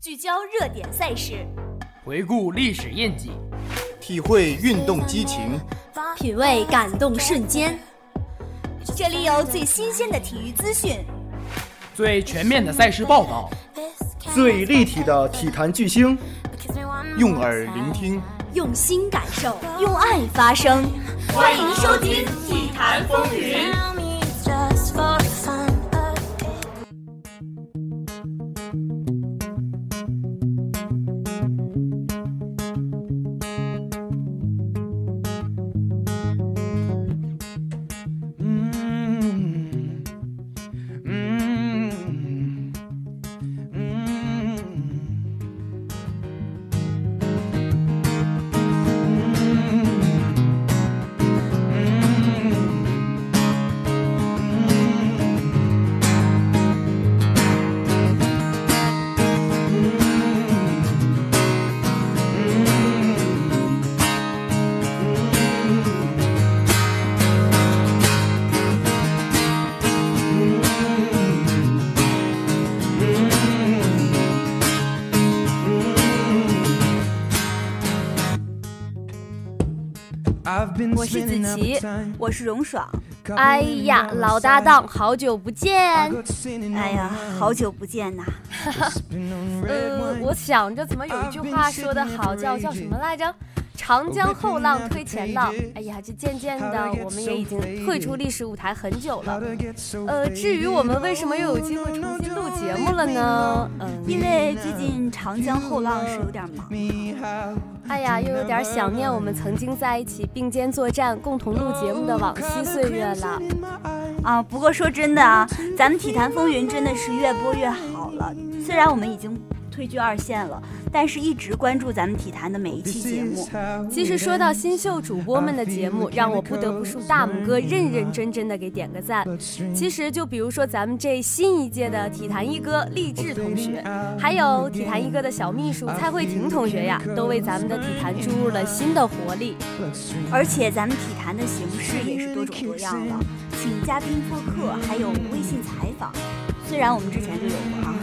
聚焦热点赛事，回顾历史印记，体会运动激情，品味感动瞬间。这里有最新鲜的体育资讯，最全面的赛事报道，最立体的体坛巨星，用耳聆听，用心感受，用爱发声。欢迎收听《体坛风云》。我是子琪，我是荣爽。哎呀，老搭档，好久不见！哎呀，好久不见呐。呃，我想着怎么有一句话说得好，叫叫什么来着？长江后浪推前浪。哎呀，这渐渐的，我们也已经退出历史舞台很久了。呃，至于我们为什么又有机会重新录节目了呢？嗯，因为最近长江后浪是有点忙。哎呀，又有点想念我们曾经在一起并肩作战、共同录节目的往昔岁月了。啊，不过说真的啊，咱们体坛风云真的是越播越好了。虽然我们已经。退居二线了，但是一直关注咱们体坛的每一期节目。其实说到新秀主播们的节目，让我不得不竖大拇哥，认认真真的给点个赞。其实就比如说咱们这新一届的体坛一哥励志同学，还有体坛一哥的小秘书蔡慧婷同学呀，都为咱们的体坛注入了新的活力。而且咱们体坛的形式也是多种多样的，请嘉宾做客，还有微信采访。虽然我们之前就有过啊。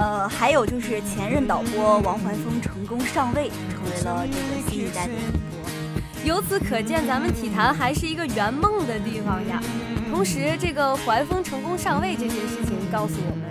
呃，还有就是前任导播王怀峰成功上位，成为了这个新一代的主播。由此可见，咱们体坛还是一个圆梦的地方呀。同时，这个怀峰成功上位这件事情告诉我们，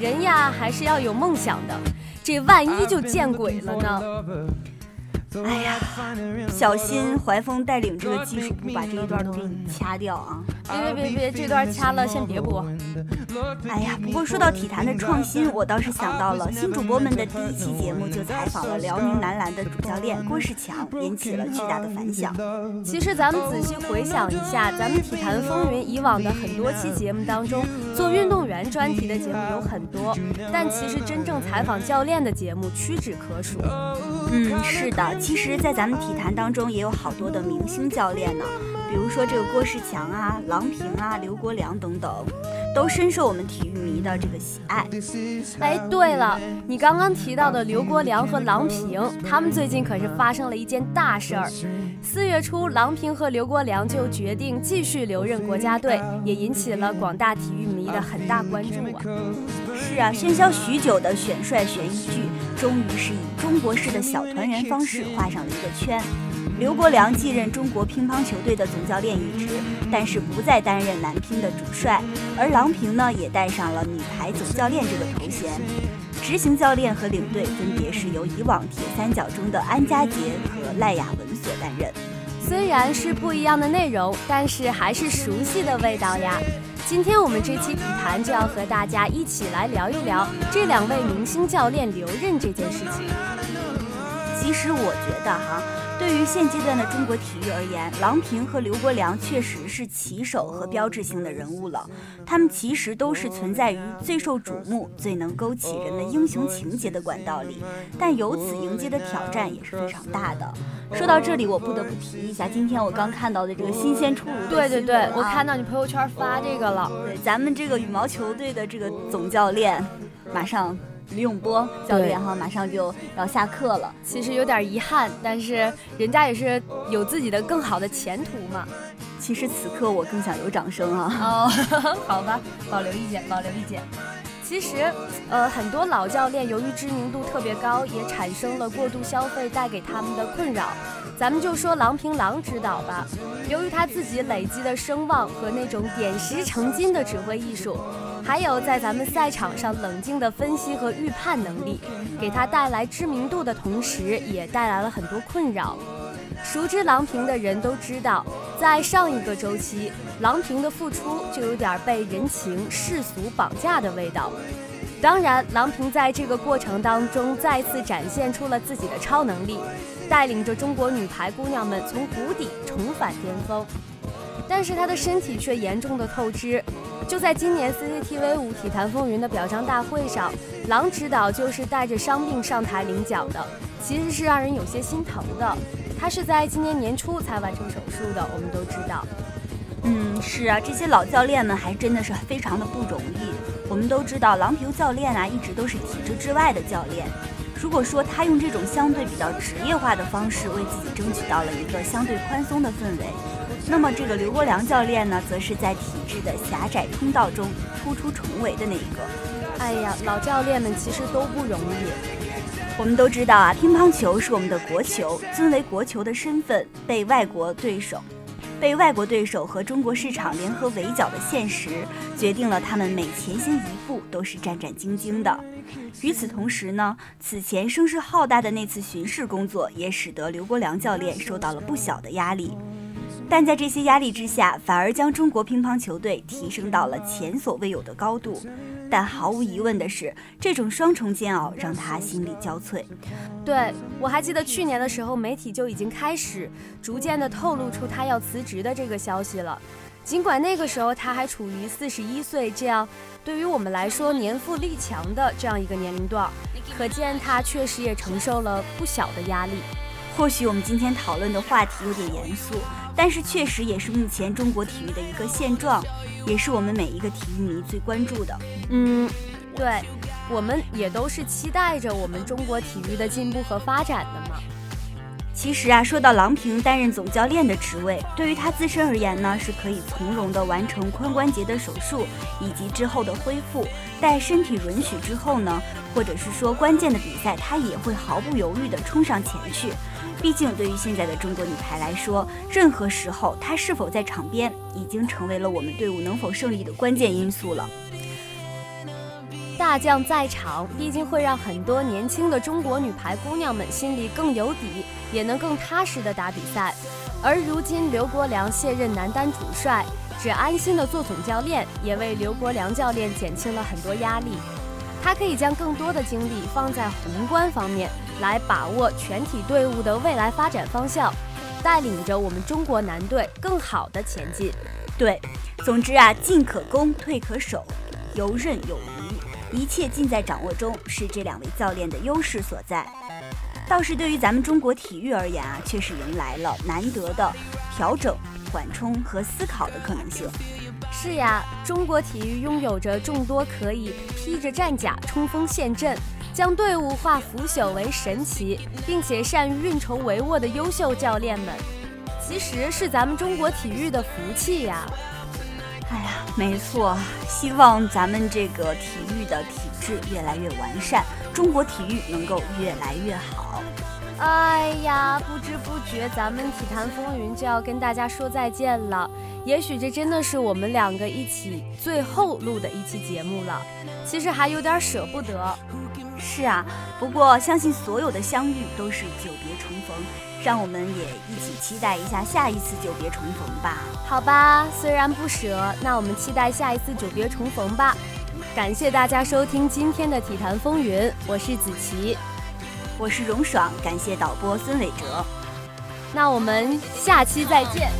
人呀还是要有梦想的。这万一就见鬼了呢？哎呀，小心怀风带领这个技术部把这一段都给你掐掉啊！别别别别，这段掐了，先别播。哎呀，不过说到体坛的创新，我倒是想到了新主播们的第一期节目就采访了辽宁男篮的主教练郭士强，引起了巨大的反响。其实咱们仔细回想一下，咱们体坛风云以往的很多期节目当中，做运动员专题的节目有很多，但其实真正采访教练的节目屈指可数。嗯，是的。其实，在咱们体坛当中，也有好多的明星教练呢，比如说这个郭士强啊、郎平啊、刘国梁等等，都深受我们体育迷的这个喜爱。哎，对了，你刚刚提到的刘国梁和郎平，他们最近可是发生了一件大事儿。四月初，郎平和刘国梁就决定继续留任国家队，也引起了广大体育迷的很大关注啊。是啊，喧嚣许久的选帅悬疑剧，终于是以中国式的小团圆方式画上了一个圈。刘国梁继任中国乒乓球队的总教练一职，但是不再担任男乒的主帅，而郎平呢，也戴上了女排总教练这个头衔。执行教练和领队分别是由以往铁三角中的安家杰和赖雅文所担任。虽然是不一样的内容，但是还是熟悉的味道呀。今天我们这期体坛就要和大家一起来聊一聊这两位明星教练留任这件事情。其实我觉得哈。对于现阶段的中国体育而言，郎平和刘国梁确实是旗手和标志性的人物了。他们其实都是存在于最受瞩目、最能勾起人们英雄情节的管道里，但由此迎接的挑战也是非常大的。说到这里，我不得不提一下，今天我刚看到的这个新鲜出炉的对对对，我看到你朋友圈发这个了。对，咱们这个羽毛球队的这个总教练，马上。李永波教练哈，马上就要下课了，其实有点遗憾，但是人家也是有自己的更好的前途嘛。其实此刻我更想有掌声啊！哦，好吧，保留意见，保留意见。其实，呃，很多老教练由于知名度特别高，也产生了过度消费带给他们的困扰。咱们就说郎平郎指导吧，由于他自己累积的声望和那种点石成金的指挥艺术，还有在咱们赛场上冷静的分析和预判能力，给他带来知名度的同时，也带来了很多困扰。熟知郎平的人都知道，在上一个周期，郎平的付出就有点被人情世俗绑架的味道。当然，郎平在这个过程当中再次展现出了自己的超能力，带领着中国女排姑娘们从谷底重返巅峰。但是她的身体却严重的透支。就在今年 CCTV 五体坛风云的表彰大会上，郎指导就是带着伤病上台领奖的，其实是让人有些心疼的。他是在今年年初才完成手术的，我们都知道。嗯，是啊，这些老教练们还真的是非常的不容易。我们都知道，郎平教练啊，一直都是体制之外的教练。如果说他用这种相对比较职业化的方式为自己争取到了一个相对宽松的氛围，那么这个刘国梁教练呢，则是在体制的狭窄通道中突出重围的那一个。哎呀，老教练们其实都不容易。我们都知道啊，乒乓球是我们的国球，尊为国球的身份被外国对手、被外国对手和中国市场联合围剿的现实，决定了他们每前行一步都是战战兢兢的。与此同时呢，此前声势浩大的那次巡视工作，也使得刘国梁教练受到了不小的压力。但在这些压力之下，反而将中国乒乓球队提升到了前所未有的高度。但毫无疑问的是，这种双重煎熬让他心力交瘁。对我还记得去年的时候，媒体就已经开始逐渐的透露出他要辞职的这个消息了。尽管那个时候他还处于四十一岁这样对于我们来说年富力强的这样一个年龄段，可见他确实也承受了不小的压力。或许我们今天讨论的话题有点严肃，但是确实也是目前中国体育的一个现状。也是我们每一个体育迷最关注的。嗯，对，我们也都是期待着我们中国体育的进步和发展的嘛。其实啊，说到郎平担任总教练的职位，对于他自身而言呢，是可以从容地完成髋关节的手术以及之后的恢复。待身体允许之后呢，或者是说关键的比赛，他也会毫不犹豫地冲上前去。毕竟，对于现在的中国女排来说，任何时候她是否在场边，已经成为了我们队伍能否胜利的关键因素了。大将在场，毕竟会让很多年轻的中国女排姑娘们心里更有底，也能更踏实的打比赛。而如今刘国梁卸任男单主帅，只安心的做总教练，也为刘国梁教练减轻了很多压力。他可以将更多的精力放在宏观方面。来把握全体队伍的未来发展方向，带领着我们中国男队更好的前进。对，总之啊，进可攻，退可守，游刃有余，一切尽在掌握中，是这两位教练的优势所在。倒是对于咱们中国体育而言啊，却是迎来了难得的调整、缓冲和思考的可能性。是呀，中国体育拥有着众多可以披着战甲冲锋陷阵。将队伍化腐朽为神奇，并且善于运筹帷幄的优秀教练们，其实是咱们中国体育的福气呀！哎呀，没错，希望咱们这个体育的体制越来越完善，中国体育能够越来越好。哎呀，不知不觉咱们体坛风云就要跟大家说再见了，也许这真的是我们两个一起最后录的一期节目了，其实还有点舍不得。是啊，不过相信所有的相遇都是久别重逢，让我们也一起期待一下下一次久别重逢吧。好吧，虽然不舍，那我们期待下一次久别重逢吧。感谢大家收听今天的体坛风云，我是子琪，我是荣爽，感谢导播孙伟哲，那我们下期再见。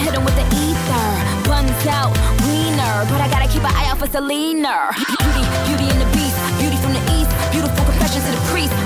hit him with the ether. Buns out, wiener. But I gotta keep an eye out for Selena. Beauty, beauty and the beast. Beauty from the east. Beautiful confessions to the priest.